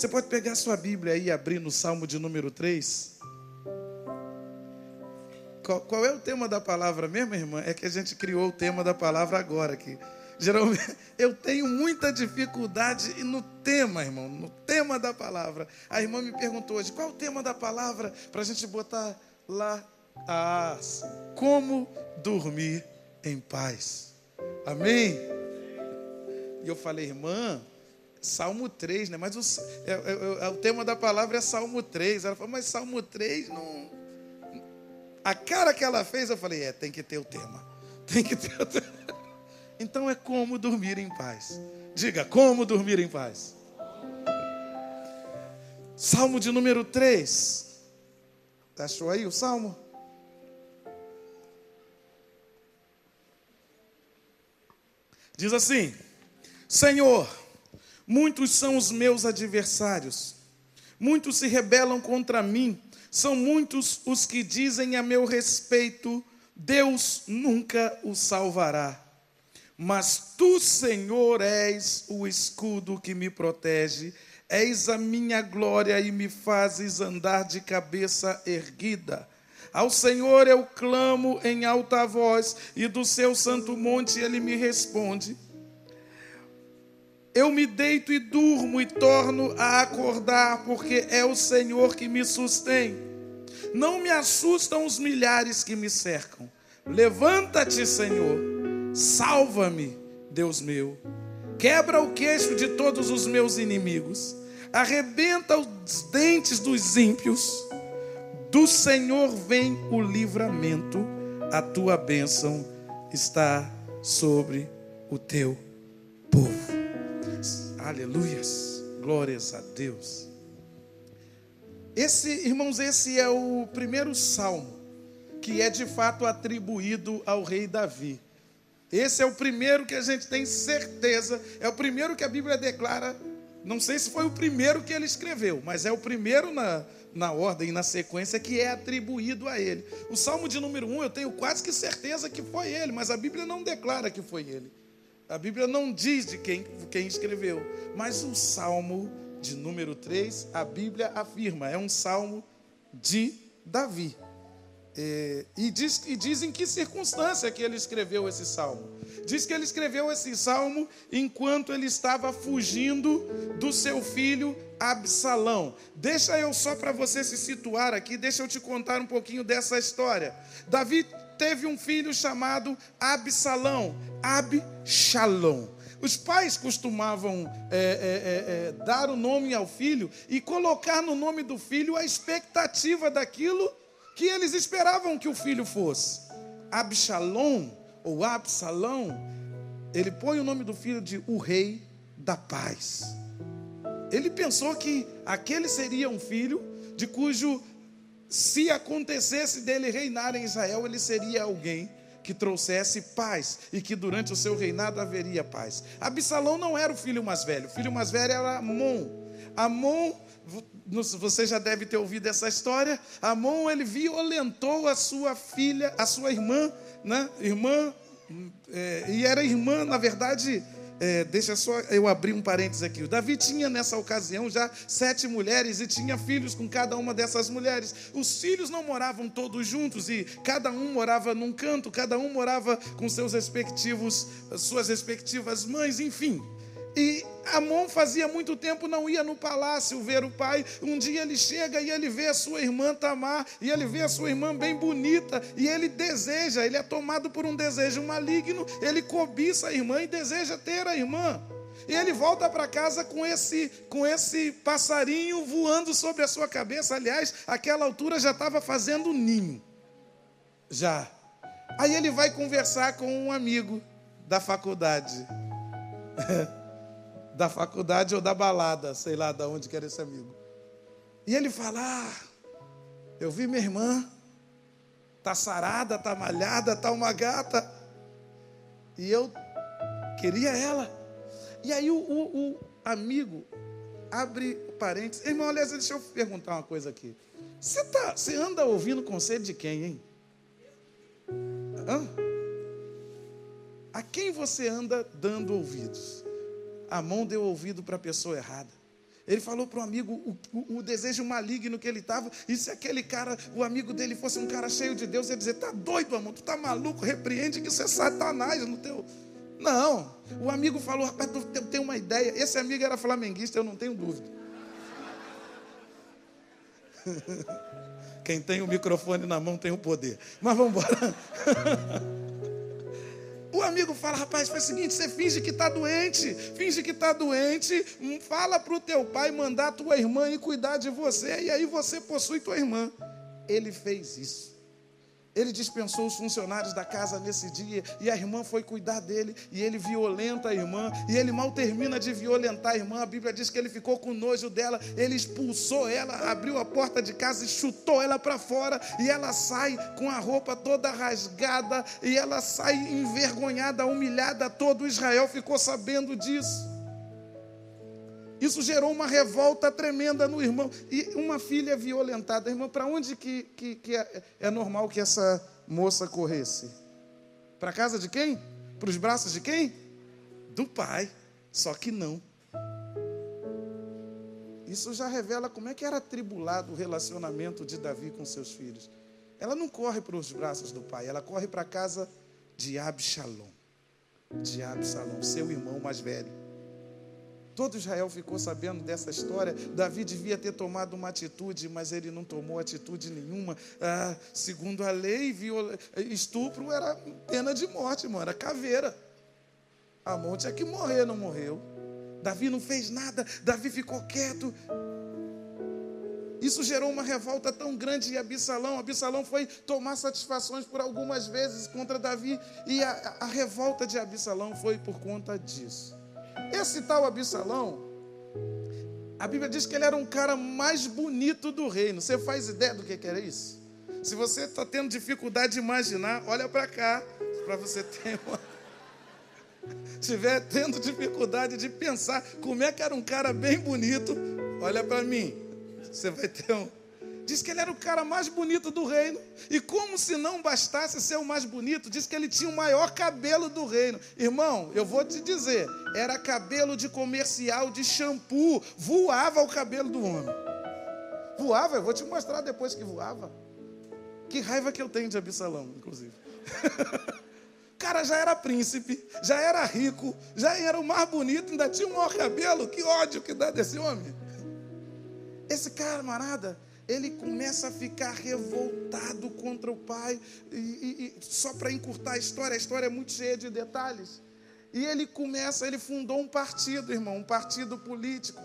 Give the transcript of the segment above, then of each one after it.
Você pode pegar sua Bíblia e abrir no Salmo de número 3. Qual, qual, é o tema da palavra mesmo, irmã? É que a gente criou o tema da palavra agora aqui. Geralmente, eu tenho muita dificuldade no tema, irmão, no tema da palavra. A irmã me perguntou hoje, qual é o tema da palavra para a gente botar lá? Ah, como dormir em paz. Amém? E eu falei, irmã, Salmo 3, né? Mas o, é, é, é, o tema da palavra é Salmo 3. Ela falou, mas Salmo 3 não. A cara que ela fez, eu falei, é, tem que ter o tema. Tem que ter o tema. Então é como dormir em paz. Diga, como dormir em paz. Salmo de número 3. Achou aí o salmo? Diz assim: Senhor, muitos são os meus adversários, muitos se rebelam contra mim, são muitos os que dizem a meu respeito: Deus nunca o salvará. Mas tu, Senhor, és o escudo que me protege, és a minha glória e me fazes andar de cabeça erguida. Ao Senhor eu clamo em alta voz, e do seu santo monte ele me responde. Eu me deito e durmo e torno a acordar, porque é o Senhor que me sustém. Não me assustam os milhares que me cercam. Levanta-te, Senhor, salva-me, Deus meu. Quebra o queixo de todos os meus inimigos, arrebenta os dentes dos ímpios do Senhor vem o livramento, a tua bênção está sobre o teu povo. Aleluias, glórias a Deus. Esse, irmãos, esse é o primeiro salmo que é de fato atribuído ao rei Davi. Esse é o primeiro que a gente tem certeza, é o primeiro que a Bíblia declara. Não sei se foi o primeiro que ele escreveu, mas é o primeiro na, na ordem, na sequência que é atribuído a ele. O Salmo de número 1, eu tenho quase que certeza que foi ele, mas a Bíblia não declara que foi ele. A Bíblia não diz de quem, quem escreveu. Mas o Salmo de número 3, a Bíblia afirma, é um salmo de Davi. É, e, diz, e diz em que circunstância que ele escreveu esse salmo. Diz que ele escreveu esse salmo enquanto ele estava fugindo do seu filho Absalão. Deixa eu só para você se situar aqui, deixa eu te contar um pouquinho dessa história. Davi teve um filho chamado Absalão, Absalão. Os pais costumavam é, é, é, é, dar o nome ao filho e colocar no nome do filho a expectativa daquilo que eles esperavam que o filho fosse. Absalom, ou Absalão, ele põe o nome do filho de o rei da paz. Ele pensou que aquele seria um filho de cujo, se acontecesse dele reinar em Israel, ele seria alguém que trouxesse paz e que durante o seu reinado haveria paz. Absalão não era o filho mais velho, o filho mais velho era Amon. Amon você já deve ter ouvido essa história. Amon ele violentou a sua filha, a sua irmã, né? Irmã é, e era irmã, na verdade. É, deixa só eu abrir um parênteses aqui. O Davi tinha nessa ocasião já sete mulheres e tinha filhos com cada uma dessas mulheres. Os filhos não moravam todos juntos e cada um morava num canto, cada um morava com seus respectivos, suas respectivas mães, enfim. E Amon fazia muito tempo não ia no palácio ver o pai. Um dia ele chega e ele vê a sua irmã Tamar, e ele vê a sua irmã bem bonita, e ele deseja, ele é tomado por um desejo maligno, ele cobiça a irmã e deseja ter a irmã. E ele volta para casa com esse, com esse passarinho voando sobre a sua cabeça. Aliás, aquela altura já estava fazendo ninho. Já. Aí ele vai conversar com um amigo da faculdade. da faculdade ou da balada, sei lá de onde que era esse amigo. E ele fala: ah, eu vi minha irmã, tá sarada, tá malhada, tá uma gata. E eu queria ela. E aí o, o, o amigo abre parênteses. Irmão, aliás, deixa eu perguntar uma coisa aqui. Você, tá, anda ouvindo conselho de quem, hein? Hã? A quem você anda dando ouvidos? Amon deu ouvido para a pessoa errada. Ele falou para o amigo o, desejo maligno que ele estava. E se aquele cara, o amigo dele, fosse um cara cheio de Deus, ele dizer: Tá doido, amor? Tu tá maluco? Repreende que isso é Satanás no teu. Não. O amigo falou: Rapaz, tu tem uma ideia. Esse amigo era flamenguista, eu não tenho dúvida. Quem tem o microfone na mão tem o poder. Mas vamos embora. O amigo fala, rapaz, faz o seguinte, você finge que está doente, finge que está doente, hum, fala para o teu pai mandar tua irmã ir cuidar de você, e aí você possui tua irmã. Ele fez isso. Ele dispensou os funcionários da casa nesse dia e a irmã foi cuidar dele e ele violenta a irmã e ele mal termina de violentar a irmã. A Bíblia diz que ele ficou com nojo dela, ele expulsou ela, abriu a porta de casa e chutou ela para fora e ela sai com a roupa toda rasgada e ela sai envergonhada, humilhada. Todo Israel ficou sabendo disso. Isso gerou uma revolta tremenda no irmão. E uma filha violentada. Irmão, para onde que, que, que é, é normal que essa moça corresse? Para casa de quem? Para os braços de quem? Do pai. Só que não. Isso já revela como é que era atribulado o relacionamento de Davi com seus filhos. Ela não corre para os braços do pai, ela corre para a casa de Absalom. De Absalom, seu irmão mais velho. Todo Israel ficou sabendo dessa história. Davi devia ter tomado uma atitude, mas ele não tomou atitude nenhuma. Ah, segundo a lei, estupro era pena de morte, mano, era caveira. A mão tinha que morrer, não morreu. Davi não fez nada, Davi ficou quieto. Isso gerou uma revolta tão grande em Absalão. Absalão foi tomar satisfações por algumas vezes contra Davi. E a, a revolta de Absalão foi por conta disso. Esse tal Absalão, a Bíblia diz que ele era um cara mais bonito do reino. Você faz ideia do que era isso? Se você está tendo dificuldade de imaginar, olha para cá, para você ter uma. Estiver tendo dificuldade de pensar como é que era um cara bem bonito, olha para mim. Você vai ter um, Diz que ele era o cara mais bonito do reino. E como se não bastasse ser o mais bonito, diz que ele tinha o maior cabelo do reino. Irmão, eu vou te dizer, era cabelo de comercial de shampoo. Voava o cabelo do homem. Voava, eu vou te mostrar depois que voava. Que raiva que eu tenho de Absalão, inclusive. o cara já era príncipe, já era rico, já era o mais bonito, ainda tinha o maior cabelo. Que ódio que dá desse homem. Esse camarada ele começa a ficar revoltado contra o pai. E, e, e só para encurtar a história, a história é muito cheia de detalhes. E ele começa, ele fundou um partido, irmão, um partido político.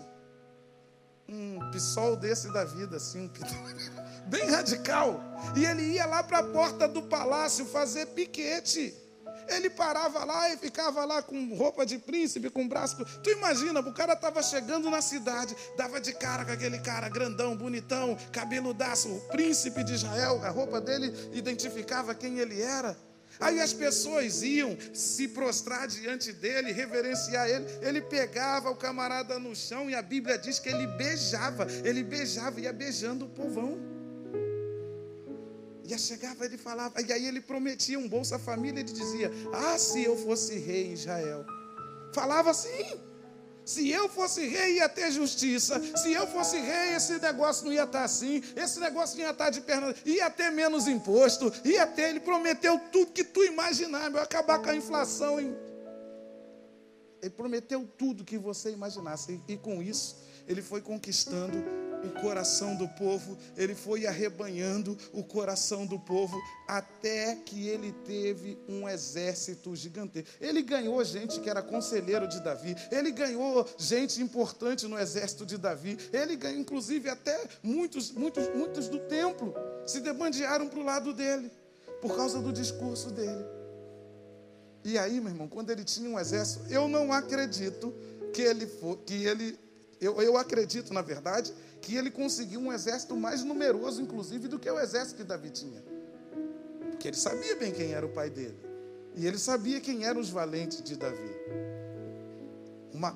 Um PSOL desse da vida, assim, bem radical. E ele ia lá para a porta do palácio fazer piquete. Ele parava lá e ficava lá com roupa de príncipe, com braço. Tu imagina, o cara estava chegando na cidade, dava de cara com aquele cara grandão, bonitão, cabeludaço, o príncipe de Israel, a roupa dele identificava quem ele era. Aí as pessoas iam se prostrar diante dele, reverenciar ele. Ele pegava o camarada no chão e a Bíblia diz que ele beijava, ele beijava, ia beijando o povão. E chegava ele falava, e aí ele prometia um bolsa família, ele dizia: Ah, se eu fosse rei em Israel. Falava assim. Se eu fosse rei, ia ter justiça. Se eu fosse rei, esse negócio não ia estar assim. Esse negócio não ia estar de perna. Ia ter menos imposto. Ia ter. Ele prometeu tudo que tu imaginar. Acabar com a inflação. Ele prometeu tudo que você imaginasse. E com isso, ele foi conquistando o coração do povo, ele foi arrebanhando o coração do povo até que ele teve um exército gigantesco. Ele ganhou gente que era conselheiro de Davi, ele ganhou gente importante no exército de Davi, ele ganhou inclusive até muitos, muitos, muitos do templo se debandearam para o lado dele por causa do discurso dele. E aí, meu irmão, quando ele tinha um exército, eu não acredito que ele que ele eu, eu acredito, na verdade, que ele conseguiu um exército mais numeroso, inclusive, do que o exército que Davi tinha. Porque ele sabia bem quem era o pai dele. E ele sabia quem eram os valentes de Davi. Uma,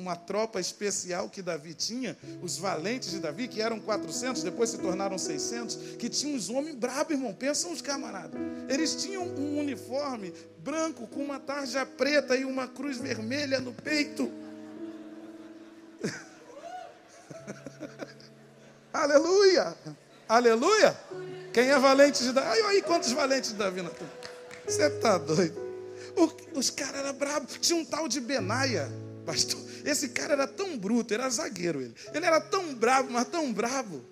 uma tropa especial que Davi tinha, os valentes de Davi, que eram 400, depois se tornaram 600, que tinham uns homens bravos, irmão. Pensam os camaradas. Eles tinham um uniforme branco com uma tarja preta e uma cruz vermelha no peito. Aleluia! Aleluia! Quem é valente de Davi? Aí quantos valentes de Davi Você está doido? O, os caras eram bravos. Tinha um tal de Benaia, pastor. Esse cara era tão bruto, era zagueiro ele. Ele era tão bravo, mas tão bravo,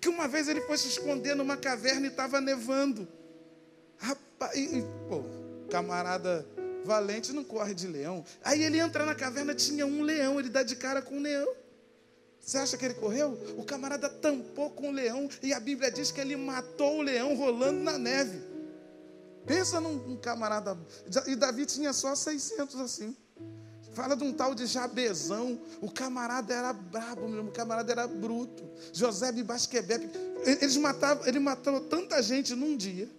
que uma vez ele foi se esconder numa caverna e estava nevando. Rapaz, e, pô, camarada valente não corre de leão. Aí ele entra na caverna, tinha um leão, ele dá de cara com um leão. Você acha que ele correu? O camarada tampou com o leão e a Bíblia diz que ele matou o leão rolando na neve. Pensa num, camarada. E Davi tinha só 600 assim. Fala de um tal de Jabezão. O camarada era brabo, o camarada era bruto. José de. Eles matavam, ele matou tanta gente num dia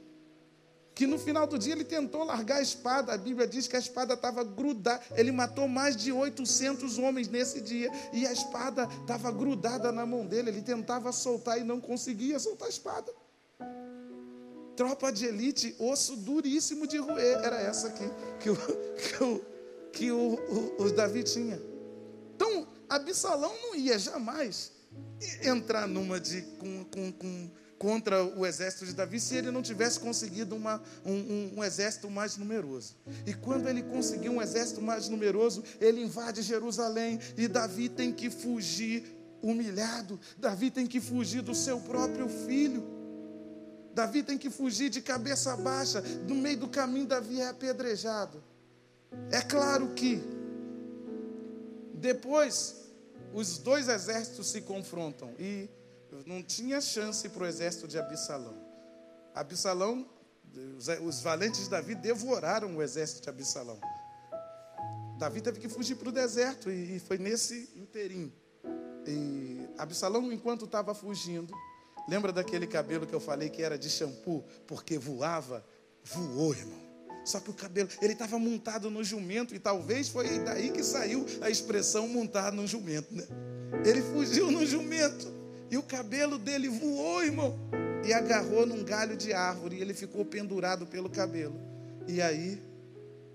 que no final do dia ele tentou largar a espada. A Bíblia diz que a espada estava grudada. Ele matou mais de 800 homens nesse dia e a espada estava grudada na mão dele. Ele tentava soltar e não conseguia soltar a espada. Tropa de elite, osso duríssimo de roer. Era essa aqui que o, que o, que o, o, o Davi tinha. Então, Absalão não ia jamais entrar numa de com, com, com contra o exército de Davi se ele não tivesse conseguido uma, um, um, um, exército mais numeroso. E quando ele conseguiu um exército mais numeroso, ele invade Jerusalém e Davi tem que fugir humilhado. Davi tem que fugir do seu próprio filho. Davi tem que fugir de cabeça baixa. No meio do caminho, Davi é apedrejado. É claro que depois os dois exércitos se confrontam e não tinha chance para o exército de Absalão. Absalão, os valentes de Davi devoraram o exército de Absalão. Davi teve que fugir para o deserto e foi nesse inteirinho. E Absalão, enquanto estava fugindo, lembra daquele cabelo que eu falei que era de shampoo, porque voava? Voou, irmão. Só que o cabelo, ele estava montado no jumento, e talvez foi daí que saiu a expressão montar no jumento, né? Ele fugiu no jumento. E o cabelo dele voou, irmão, e agarrou num galho de árvore, e ele ficou pendurado pelo cabelo. E aí,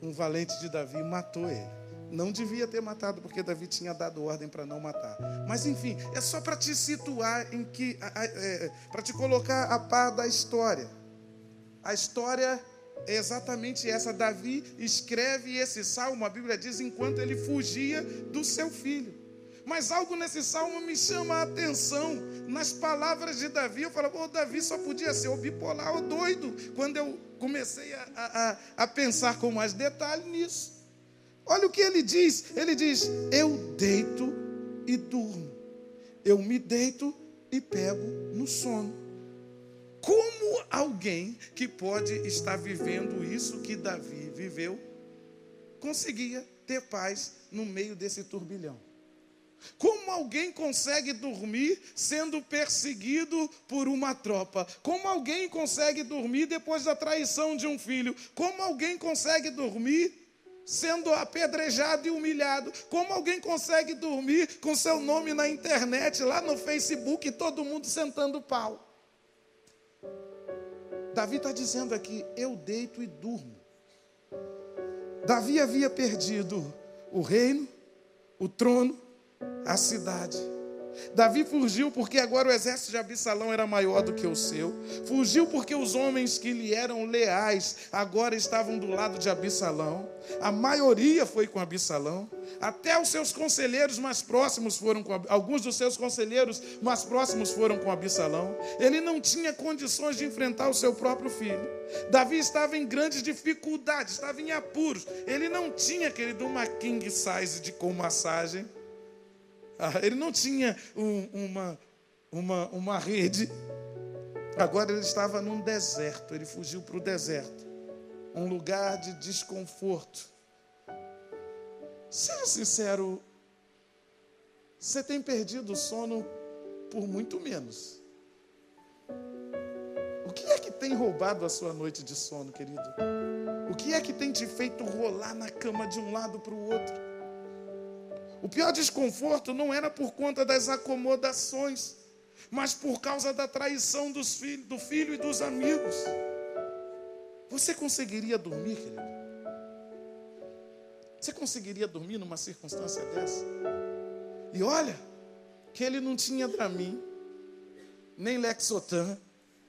um valente de Davi matou ele. Não devia ter matado, porque Davi tinha dado ordem para não matar. Mas enfim, é só para te situar em que, é, para te colocar a par da história. A história é exatamente essa. Davi escreve esse salmo, a Bíblia diz, enquanto ele fugia do seu filho. Mas algo nesse salmo me chama a atenção. Nas palavras de Davi, eu falo, oh, Davi só podia ser o bipolar ou doido. Quando eu comecei a, a, a pensar com mais detalhe nisso. Olha o que ele diz: ele diz, eu deito e durmo, eu me deito e pego no sono. Como alguém que pode estar vivendo isso que Davi viveu, conseguia ter paz no meio desse turbilhão? Como alguém consegue dormir sendo perseguido por uma tropa? Como alguém consegue dormir depois da traição de um filho? Como alguém consegue dormir sendo apedrejado e humilhado? Como alguém consegue dormir com seu nome na internet, lá no Facebook, todo mundo sentando pau? Davi está dizendo aqui: eu deito e durmo. Davi havia perdido o reino, o trono, a cidade. Davi fugiu porque agora o exército de Absalão era maior do que o seu. Fugiu porque os homens que lhe eram leais agora estavam do lado de Absalão. A maioria foi com Absalão. Até os seus conselheiros mais próximos foram com alguns dos seus conselheiros mais próximos foram com Absalão. Ele não tinha condições de enfrentar o seu próprio filho. Davi estava em grandes dificuldades, estava em apuros. Ele não tinha, querido, uma king size de com massagem. Ah, ele não tinha um, uma, uma, uma rede. Agora ele estava num deserto. Ele fugiu para o deserto um lugar de desconforto. Seja sincero, você tem perdido o sono por muito menos. O que é que tem roubado a sua noite de sono, querido? O que é que tem te feito rolar na cama de um lado para o outro? O pior desconforto não era por conta das acomodações, mas por causa da traição dos filhos, do filho e dos amigos. Você conseguiria dormir, querido? Você conseguiria dormir numa circunstância dessa? E olha, que ele não tinha para mim, nem Lexotan,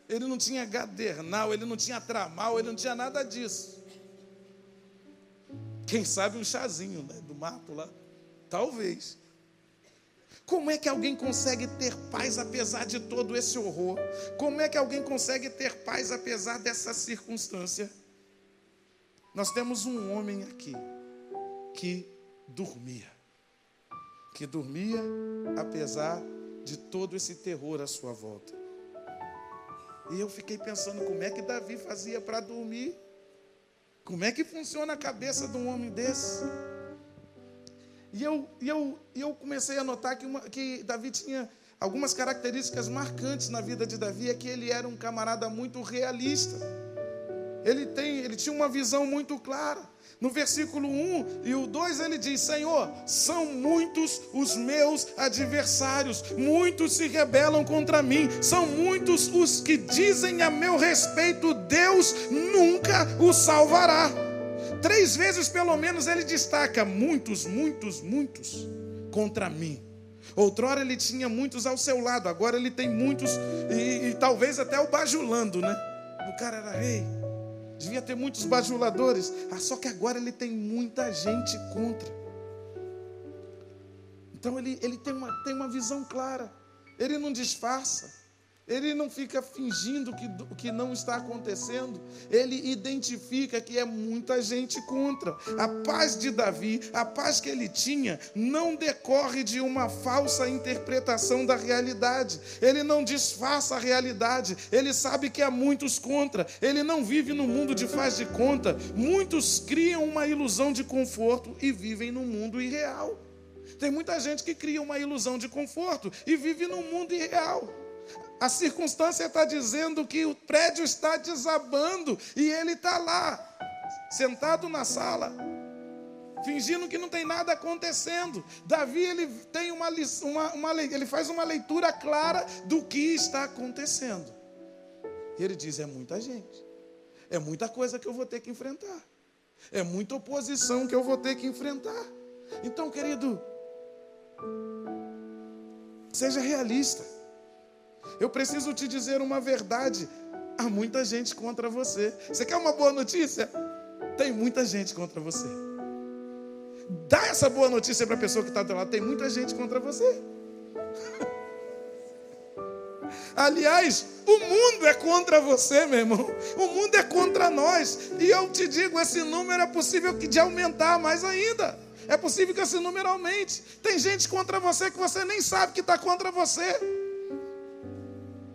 ele não tinha Gadernal, ele não tinha Tramal, ele não tinha nada disso. Quem sabe um chazinho né, do mato lá? Talvez. Como é que alguém consegue ter paz apesar de todo esse horror? Como é que alguém consegue ter paz apesar dessa circunstância? Nós temos um homem aqui que dormia. Que dormia apesar de todo esse terror à sua volta. E eu fiquei pensando como é que Davi fazia para dormir. Como é que funciona a cabeça de um homem desse? E eu, e eu, e eu comecei a notar que, uma, que Davi tinha algumas características marcantes na vida de Davi, é que ele era um camarada muito realista. Ele, tem, ele tinha uma visão muito clara. No versículo 1 e o 2 ele diz: Senhor, são muitos os meus adversários, muitos se rebelam contra mim, são muitos os que dizem a meu respeito: Deus nunca o salvará. Três vezes pelo menos ele destaca: muitos, muitos, muitos contra mim. Outrora ele tinha muitos ao seu lado, agora ele tem muitos, e, e talvez até o bajulando, né? O cara era rei devia ter muitos bajuladores. Ah, só que agora ele tem muita gente contra. Então ele, ele tem, uma, tem uma visão clara. Ele não disfarça. Ele não fica fingindo que que não está acontecendo. Ele identifica que é muita gente contra. A paz de Davi, a paz que ele tinha, não decorre de uma falsa interpretação da realidade. Ele não disfarça a realidade. Ele sabe que há muitos contra. Ele não vive no mundo de faz de conta. Muitos criam uma ilusão de conforto e vivem no mundo irreal. Tem muita gente que cria uma ilusão de conforto e vive no mundo irreal. A circunstância está dizendo que o prédio está desabando e ele está lá, sentado na sala, fingindo que não tem nada acontecendo. Davi ele tem uma, uma, uma ele faz uma leitura clara do que está acontecendo. E ele diz: é muita gente, é muita coisa que eu vou ter que enfrentar, é muita oposição que eu vou ter que enfrentar. Então, querido, seja realista. Eu preciso te dizer uma verdade. Há muita gente contra você. Você quer uma boa notícia? Tem muita gente contra você. Dá essa boa notícia para a pessoa que está do lado. Tem muita gente contra você. Aliás, o mundo é contra você, meu irmão. O mundo é contra nós. E eu te digo, esse número é possível de aumentar mais ainda. É possível que esse número aumente. Tem gente contra você que você nem sabe que está contra você.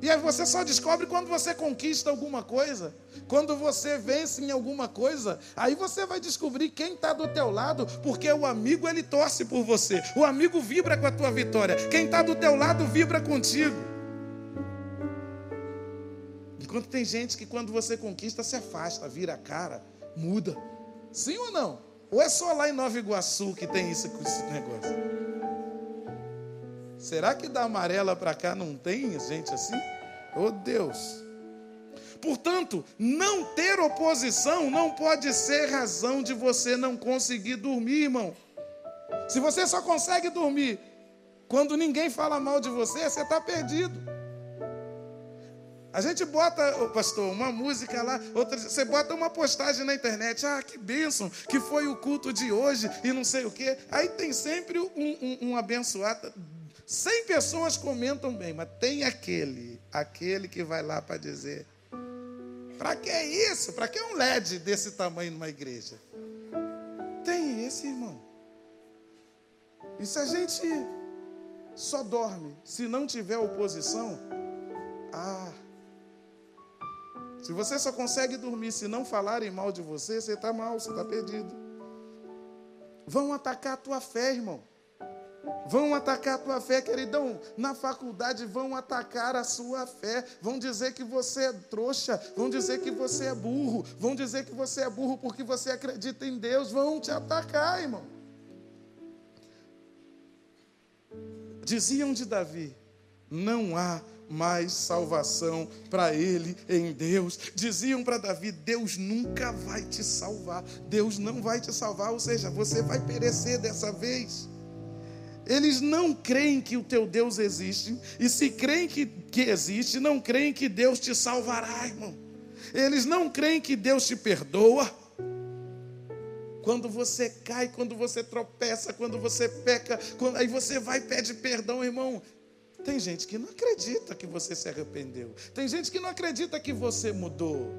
E aí você só descobre quando você conquista alguma coisa, quando você vence em alguma coisa, aí você vai descobrir quem está do teu lado, porque o amigo ele torce por você, o amigo vibra com a tua vitória, quem está do teu lado vibra contigo. Enquanto tem gente que quando você conquista se afasta, vira a cara, muda. Sim ou não? Ou é só lá em Nova Iguaçu que tem isso com esse negócio? Será que da amarela para cá não tem gente assim? Oh Deus. Portanto, não ter oposição não pode ser razão de você não conseguir dormir, irmão. Se você só consegue dormir quando ninguém fala mal de você, você está perdido. A gente bota, pastor, uma música lá, outra, você bota uma postagem na internet, ah, que bênção, que foi o culto de hoje e não sei o quê. Aí tem sempre um, um, um abençoado 100 pessoas comentam bem, mas tem aquele, aquele que vai lá para dizer: para que isso? Para que um LED desse tamanho numa igreja? Tem esse, irmão. E se a gente só dorme se não tiver oposição, ah, se você só consegue dormir se não falarem mal de você, você está mal, você está perdido. Vão atacar a tua fé, irmão. Vão atacar a tua fé, queridão. Na faculdade vão atacar a sua fé. Vão dizer que você é trouxa. Vão dizer que você é burro. Vão dizer que você é burro porque você acredita em Deus. Vão te atacar, irmão. Diziam de Davi: não há mais salvação para ele em Deus. Diziam para Davi: Deus nunca vai te salvar. Deus não vai te salvar, ou seja, você vai perecer dessa vez. Eles não creem que o teu Deus existe. E se creem que, que existe, não creem que Deus te salvará, irmão. Eles não creem que Deus te perdoa. Quando você cai, quando você tropeça, quando você peca, quando, aí você vai e pede perdão, irmão. Tem gente que não acredita que você se arrependeu. Tem gente que não acredita que você mudou.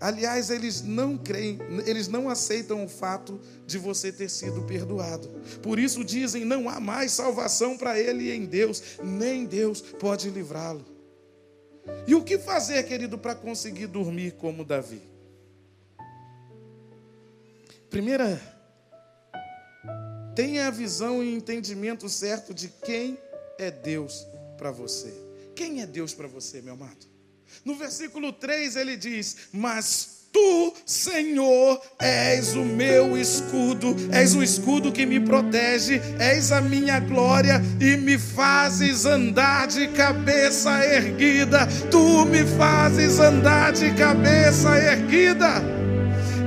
Aliás, eles não creem, eles não aceitam o fato de você ter sido perdoado. Por isso dizem: não há mais salvação para ele em Deus, nem Deus pode livrá-lo. E o que fazer, querido, para conseguir dormir como Davi? Primeira, tenha a visão e entendimento certo de quem é Deus para você. Quem é Deus para você, meu amado? No versículo 3 ele diz: Mas Tu, Senhor, és o meu escudo, és o escudo que me protege, és a minha glória e me fazes andar de cabeça erguida. Tu me fazes andar de cabeça erguida.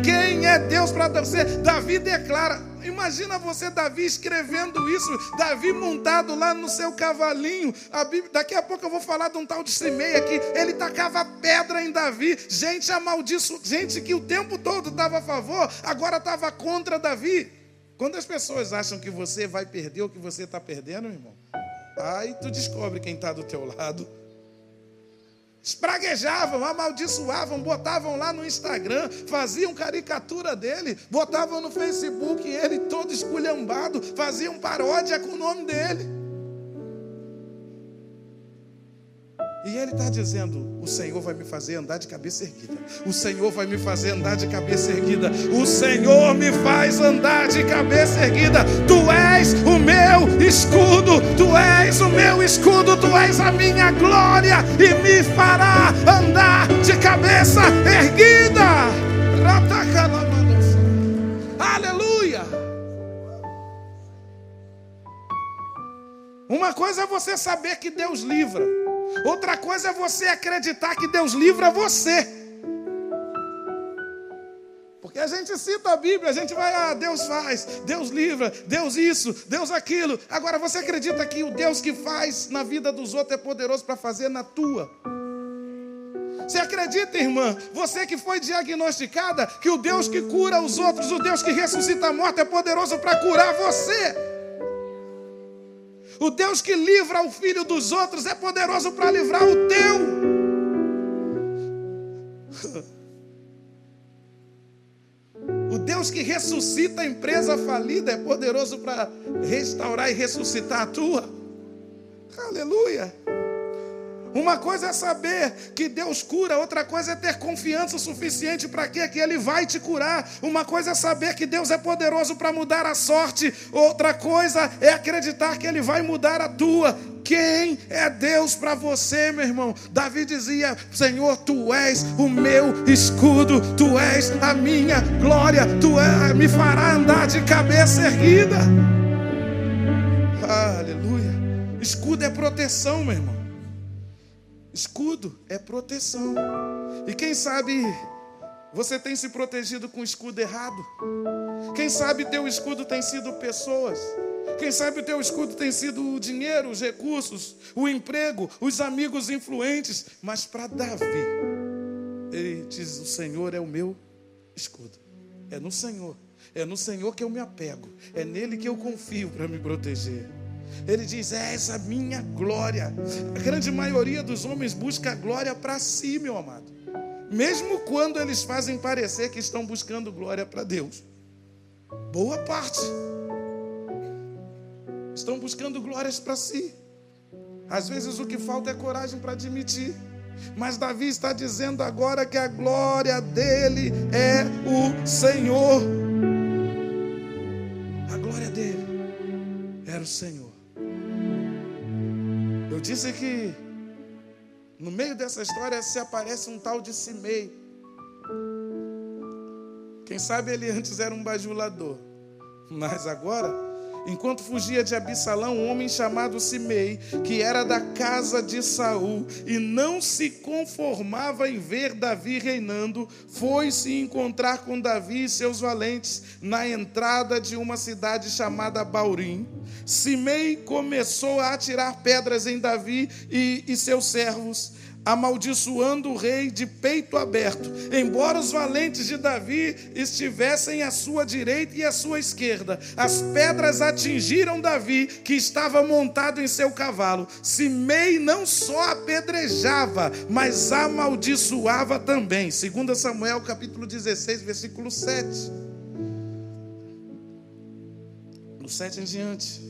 Quem é Deus para você? Davi declara: Imagina você, Davi, escrevendo isso, Davi montado lá no seu cavalinho. Bíblia, daqui a pouco eu vou falar de um tal de Simei aqui. Ele tacava pedra em Davi. Gente amaldiçoada, gente que o tempo todo estava a favor, agora estava contra Davi. Quando as pessoas acham que você vai perder o que você está perdendo, irmão, aí tu descobre quem está do teu lado espraguejavam, amaldiçoavam, botavam lá no Instagram, faziam caricatura dele, botavam no Facebook ele todo esculhambado, faziam paródia com o nome dele. E ele está dizendo: O Senhor vai me fazer andar de cabeça erguida. O Senhor vai me fazer andar de cabeça erguida. O Senhor me faz andar de cabeça erguida. Tu és o meu escudo. Tu és o meu escudo. Tu és a minha glória. E me fará andar de cabeça erguida. Aleluia. Uma coisa é você saber que Deus livra. Outra coisa é você acreditar que Deus livra você. Porque a gente cita a Bíblia, a gente vai, ah, Deus faz, Deus livra, Deus isso, Deus aquilo. Agora você acredita que o Deus que faz na vida dos outros é poderoso para fazer na tua? Você acredita, irmã? Você que foi diagnosticada, que o Deus que cura os outros, o Deus que ressuscita a morte, é poderoso para curar você. O Deus que livra o filho dos outros é poderoso para livrar o teu. O Deus que ressuscita a empresa falida é poderoso para restaurar e ressuscitar a tua. Aleluia. Uma coisa é saber que Deus cura, outra coisa é ter confiança suficiente para que ele vai te curar. Uma coisa é saber que Deus é poderoso para mudar a sorte, outra coisa é acreditar que ele vai mudar a tua. Quem é Deus para você, meu irmão? Davi dizia: Senhor, tu és o meu escudo, tu és a minha glória, tu é, me fará andar de cabeça erguida. Aleluia. Escudo é proteção, meu irmão. Escudo é proteção. E quem sabe você tem se protegido com o escudo errado? Quem sabe teu escudo tem sido pessoas? Quem sabe o teu escudo tem sido o dinheiro, os recursos, o emprego, os amigos influentes? Mas para Davi, ele diz: O Senhor é o meu escudo. É no Senhor. É no Senhor que eu me apego. É nele que eu confio para me proteger. Ele diz: É essa minha glória. A grande maioria dos homens busca glória para si, meu amado. Mesmo quando eles fazem parecer que estão buscando glória para Deus. Boa parte. Estão buscando glórias para si. Às vezes o que falta é coragem para admitir. Mas Davi está dizendo agora que a glória dele é o Senhor. Disse que no meio dessa história se aparece um tal de Simei. Quem sabe ele antes era um bajulador, mas agora Enquanto fugia de Absalão, um homem chamado Simei, que era da casa de Saul e não se conformava em ver Davi reinando, foi se encontrar com Davi e seus valentes na entrada de uma cidade chamada Baurim. Simei começou a atirar pedras em Davi e, e seus servos amaldiçoando o rei de peito aberto. Embora os valentes de Davi estivessem à sua direita e à sua esquerda, as pedras atingiram Davi, que estava montado em seu cavalo. Simei não só apedrejava, mas amaldiçoava também. 2 Samuel capítulo 16, versículo 7. No 7 em diante.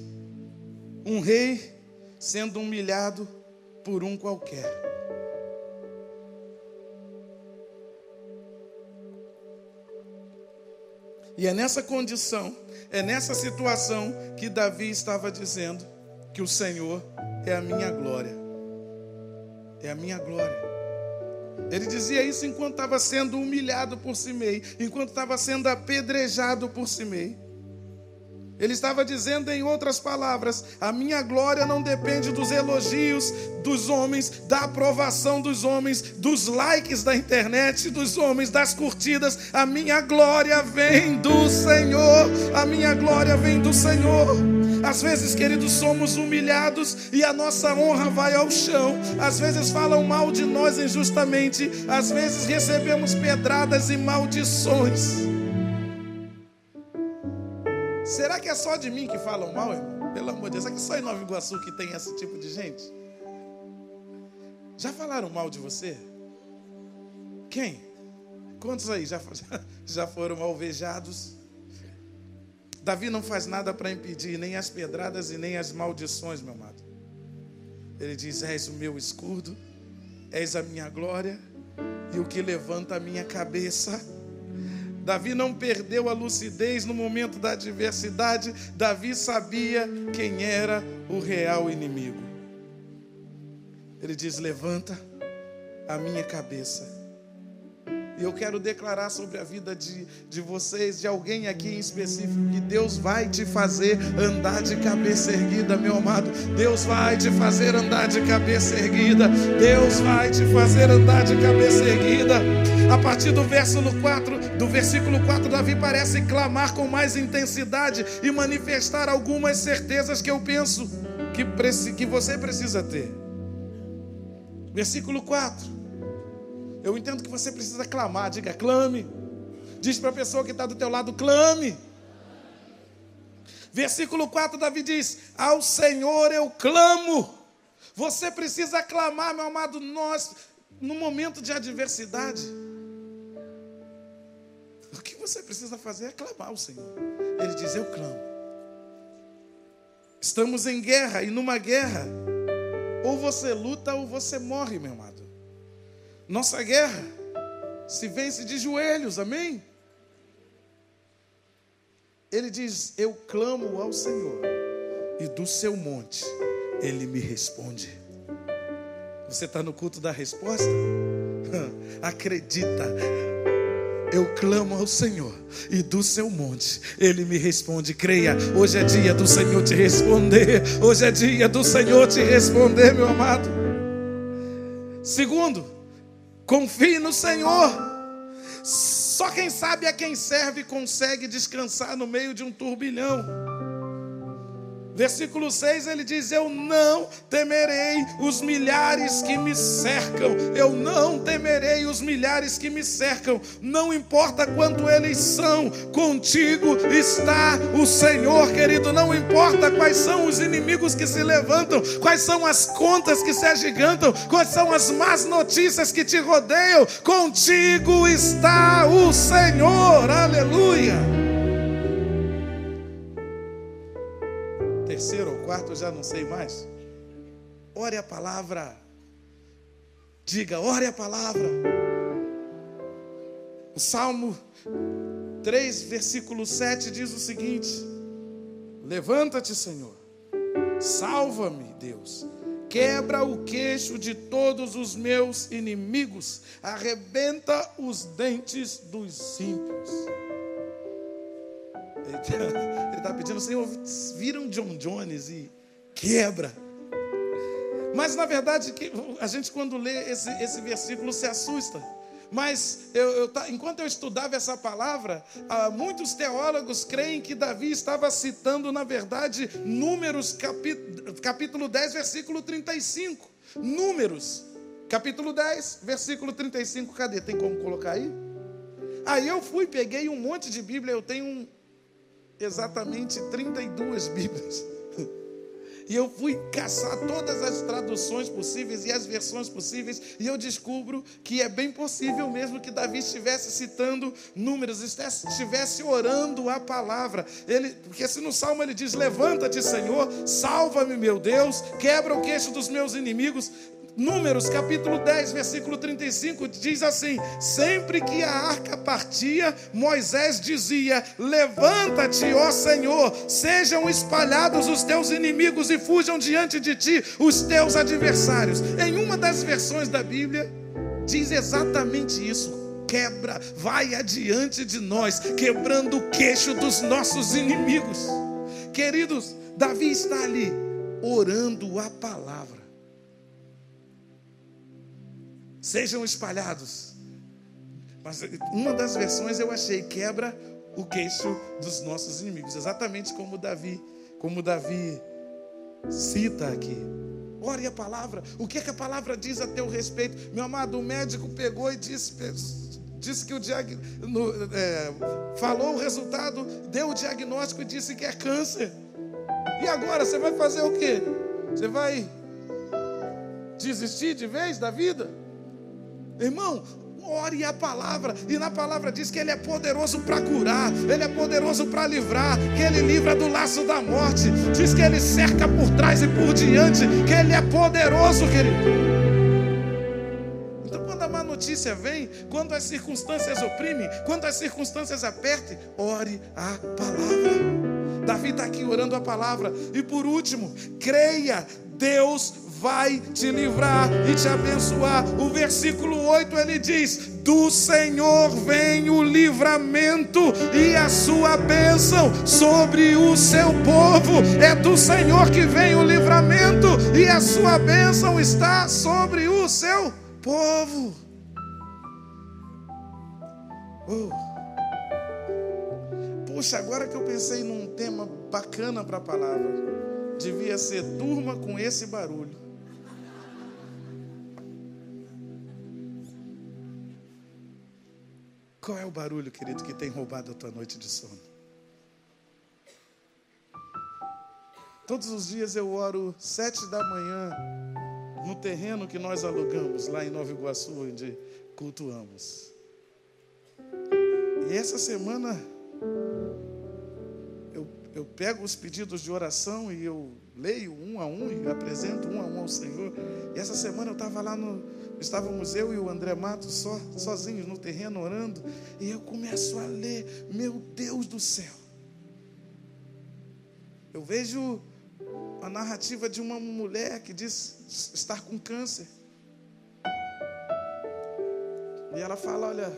Um rei sendo humilhado por um qualquer. E é nessa condição, é nessa situação que Davi estava dizendo que o Senhor é a minha glória. É a minha glória. Ele dizia isso enquanto estava sendo humilhado por Simei, enquanto estava sendo apedrejado por Simei. Ele estava dizendo, em outras palavras, a minha glória não depende dos elogios dos homens, da aprovação dos homens, dos likes da internet, dos homens, das curtidas. A minha glória vem do Senhor. A minha glória vem do Senhor. Às vezes, queridos, somos humilhados e a nossa honra vai ao chão. Às vezes falam mal de nós injustamente. Às vezes recebemos pedradas e maldições. Será que é só de mim que falam mal, irmão? Pelo amor de Deus, será que só em Nova Iguaçu que tem esse tipo de gente? Já falaram mal de você? Quem? Quantos aí já, já foram alvejados? Davi não faz nada para impedir nem as pedradas e nem as maldições, meu amado. Ele diz: És o meu escudo, és a minha glória e o que levanta a minha cabeça. Davi não perdeu a lucidez no momento da adversidade. Davi sabia quem era o real inimigo. Ele diz: Levanta a minha cabeça e eu quero declarar sobre a vida de, de vocês, de alguém aqui em específico, que Deus vai te fazer andar de cabeça erguida, meu amado. Deus vai te fazer andar de cabeça erguida. Deus vai te fazer andar de cabeça erguida. A partir do versículo 4, do versículo 4, Davi parece clamar com mais intensidade e manifestar algumas certezas que eu penso que, que você precisa ter. Versículo 4. Eu entendo que você precisa clamar, diga clame. Diz para a pessoa que está do teu lado, clame. Versículo 4, Davi diz: Ao Senhor eu clamo. Você precisa clamar, meu amado, nós, no momento de adversidade. O que você precisa fazer é clamar ao Senhor. Ele diz: Eu clamo. Estamos em guerra, e numa guerra, ou você luta ou você morre, meu amado. Nossa guerra se vence de joelhos, amém? Ele diz: Eu clamo ao Senhor, e do seu monte ele me responde. Você está no culto da resposta? Acredita. Eu clamo ao Senhor e do seu monte ele me responde. Creia, hoje é dia do Senhor te responder. Hoje é dia do Senhor te responder, meu amado. Segundo, Confie no Senhor. Só quem sabe a quem serve consegue descansar no meio de um turbilhão. Versículo 6 ele diz: Eu não temerei os milhares que me cercam, eu não temerei os milhares que me cercam, não importa quanto eles são, contigo está o Senhor, querido. Não importa quais são os inimigos que se levantam, quais são as contas que se agigantam, quais são as más notícias que te rodeiam, contigo está o Senhor, aleluia. Terceiro ou quarto, já não sei mais. Ore a palavra. Diga, ore a palavra. O Salmo 3, versículo 7 diz o seguinte: Levanta-te, Senhor, salva-me, Deus, quebra o queixo de todos os meus inimigos, arrebenta os dentes dos ímpios. Ele está pedindo, Senhor, viram John Jones e quebra. Mas na verdade, a gente quando lê esse, esse versículo se assusta. Mas eu, eu, enquanto eu estudava essa palavra, ah, muitos teólogos creem que Davi estava citando, na verdade, Números capítulo, capítulo 10, versículo 35. Números, capítulo 10, versículo 35. Cadê? Tem como colocar aí? Aí eu fui, peguei um monte de Bíblia, eu tenho exatamente 32 Bíblias. E eu fui caçar todas as traduções possíveis e as versões possíveis, e eu descubro que é bem possível mesmo que Davi estivesse citando números, estivesse orando a palavra. Ele, porque se no salmo ele diz: Levanta-te, Senhor, salva-me, meu Deus, quebra o queixo dos meus inimigos. Números capítulo 10, versículo 35 diz assim: Sempre que a arca partia, Moisés dizia: Levanta-te, ó Senhor, sejam espalhados os teus inimigos e fujam diante de ti os teus adversários. Em uma das versões da Bíblia, diz exatamente isso quebra, vai adiante de nós, quebrando o queixo dos nossos inimigos. Queridos, Davi está ali orando a palavra sejam espalhados. Mas uma das versões eu achei quebra o queixo dos nossos inimigos, exatamente como Davi, como Davi cita aqui. Ore a palavra. O que é que a palavra diz a teu respeito? Meu amado, o médico pegou e disse, disse que o diag... é, falou o resultado, deu o diagnóstico e disse que é câncer. E agora você vai fazer o quê? Você vai desistir de vez da vida? Irmão, ore a palavra, e na palavra diz que Ele é poderoso para curar, Ele é poderoso para livrar, que Ele livra do laço da morte, diz que Ele cerca por trás e por diante, que Ele é poderoso, querido. Então, quando a má notícia vem, quando as circunstâncias oprimem, quando as circunstâncias apertem, ore a palavra. Davi está aqui orando a palavra, e por último, creia, Deus vai te livrar e te abençoar. O versículo 8 ele diz: Do Senhor vem o livramento e a sua bênção sobre o seu povo. É do Senhor que vem o livramento e a sua bênção está sobre o seu povo. Oh. Puxa, agora que eu pensei num tema bacana para a palavra, devia ser turma com esse barulho. Qual é o barulho, querido, que tem roubado a tua noite de sono? Todos os dias eu oro sete da manhã no terreno que nós alugamos lá em Nova Iguaçu, onde cultuamos. E essa semana eu, eu pego os pedidos de oração e eu leio um a um e apresento um a um ao Senhor. E essa semana eu estava lá no, Estávamos eu e o André Matos só, sozinhos no terreno orando, e eu começo a ler, meu Deus do céu. Eu vejo a narrativa de uma mulher que diz estar com câncer. E ela fala: Olha,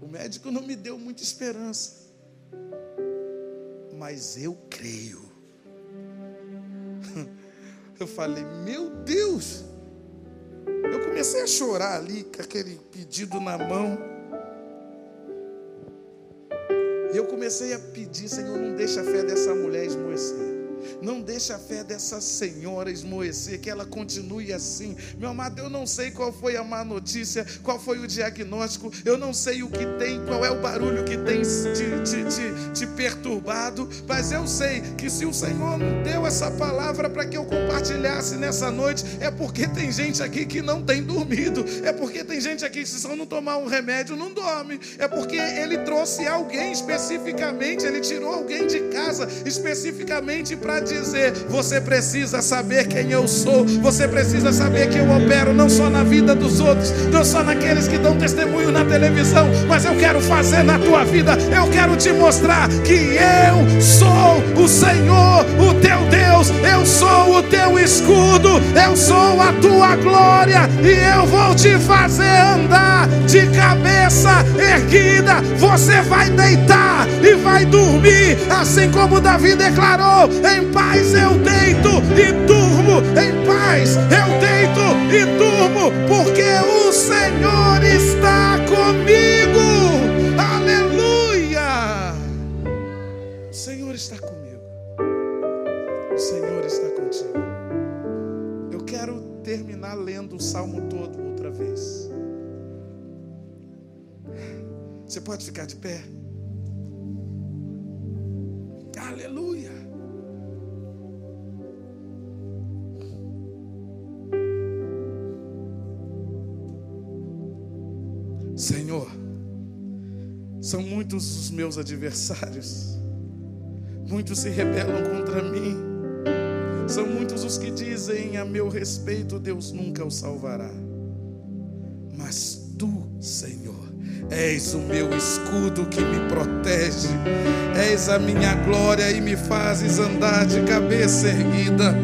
o médico não me deu muita esperança, mas eu creio. Eu falei: Meu Deus, eu comecei a chorar ali com aquele pedido na mão. E eu comecei a pedir, Senhor, não deixa a fé dessa mulher esmoecer. Não deixe a fé dessa senhora esmoecer, que ela continue assim. Meu amado, eu não sei qual foi a má notícia, qual foi o diagnóstico, eu não sei o que tem, qual é o barulho que tem te, te, te, te perturbado, mas eu sei que se o Senhor não deu essa palavra para que eu compartilhasse nessa noite, é porque tem gente aqui que não tem dormido, é porque tem gente aqui que se só não tomar um remédio não dorme, é porque Ele trouxe alguém especificamente, Ele tirou alguém de casa especificamente para dizer: você precisa saber quem eu sou, você precisa saber que eu opero não só na vida dos outros, não só naqueles que dão testemunho na televisão, mas eu quero fazer na tua vida, eu quero te mostrar que eu sou o Senhor, o teu Deus, eu sou o teu escudo, eu sou a tua glória e eu vou te fazer andar de cabeça erguida. Você vai deitar e vai dormir, assim como Davi declarou: em paz eu deito e durmo, em paz eu deito e durmo, porque o Senhor está comigo. Terminar lendo o salmo todo outra vez. Você pode ficar de pé? Aleluia. Senhor, são muitos os meus adversários, muitos se rebelam contra mim, são muitos os que dizem a meu respeito: Deus nunca o salvará. Mas tu, Senhor, És o meu escudo que me protege, és a minha glória e me fazes andar de cabeça erguida.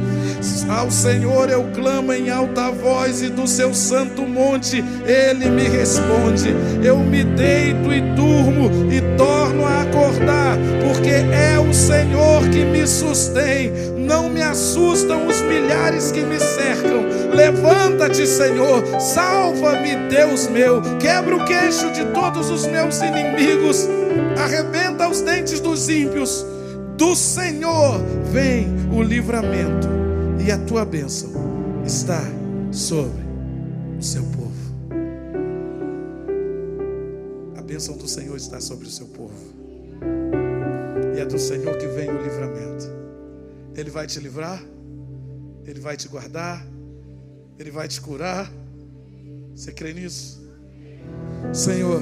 Ao Senhor eu clamo em alta voz e do seu santo monte ele me responde. Eu me deito e durmo e torno a acordar, porque é o Senhor que me sustém. Não me assustam os milhares que me cercam. Levanta-te, Senhor, salva-me, Deus meu. Quebra o queixo de todos os meus inimigos, arrebenta os dentes dos ímpios. Do Senhor vem o livramento, e a tua bênção está sobre o seu povo. A bênção do Senhor está sobre o seu povo, e é do Senhor que vem o livramento. Ele vai te livrar, Ele vai te guardar, Ele vai te curar. Você crê nisso? Senhor,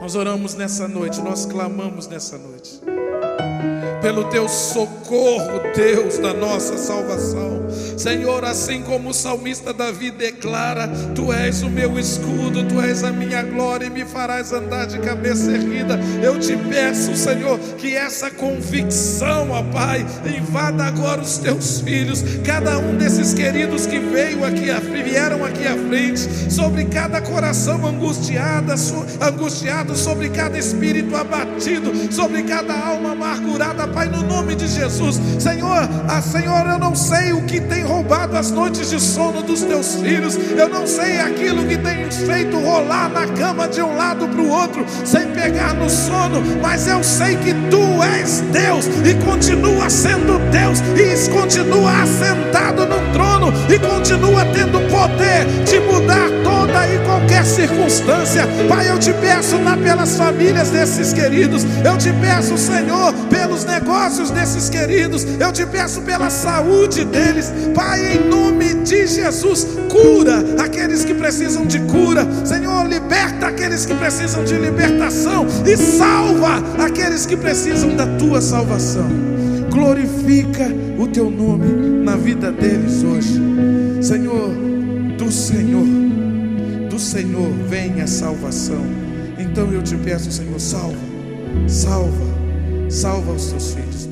nós oramos nessa noite, nós clamamos nessa noite pelo teu socorro, Deus da nossa salvação. Senhor, assim como o salmista Davi declara: Tu és o meu escudo, Tu és a minha glória e me farás andar de cabeça erguida. Eu te peço, Senhor, que essa convicção, ó Pai, invada agora os teus filhos, cada um desses queridos que veio aqui, vieram aqui à frente, sobre cada coração angustiado, angustiado, sobre cada espírito abatido, sobre cada alma amargurada Pai, no nome de Jesus. Senhor, ah, Senhor, eu não sei o que tem roubado as noites de sono dos teus filhos, eu não sei aquilo que tem feito rolar na cama de um lado para o outro, sem pegar no sono, mas eu sei que tu és Deus e continua sendo Deus, e continua assentado no trono, e continua tendo poder de mudar toda e qualquer circunstância. Pai, eu te peço na, pelas famílias desses queridos, eu te peço, Senhor, pelos negócios negócios desses queridos. Eu te peço pela saúde deles, Pai, em nome de Jesus, cura aqueles que precisam de cura. Senhor, liberta aqueles que precisam de libertação e salva aqueles que precisam da tua salvação. Glorifica o teu nome na vida deles hoje. Senhor, do Senhor, do Senhor vem a salvação. Então eu te peço, Senhor, salva, salva Salva os teus filhos.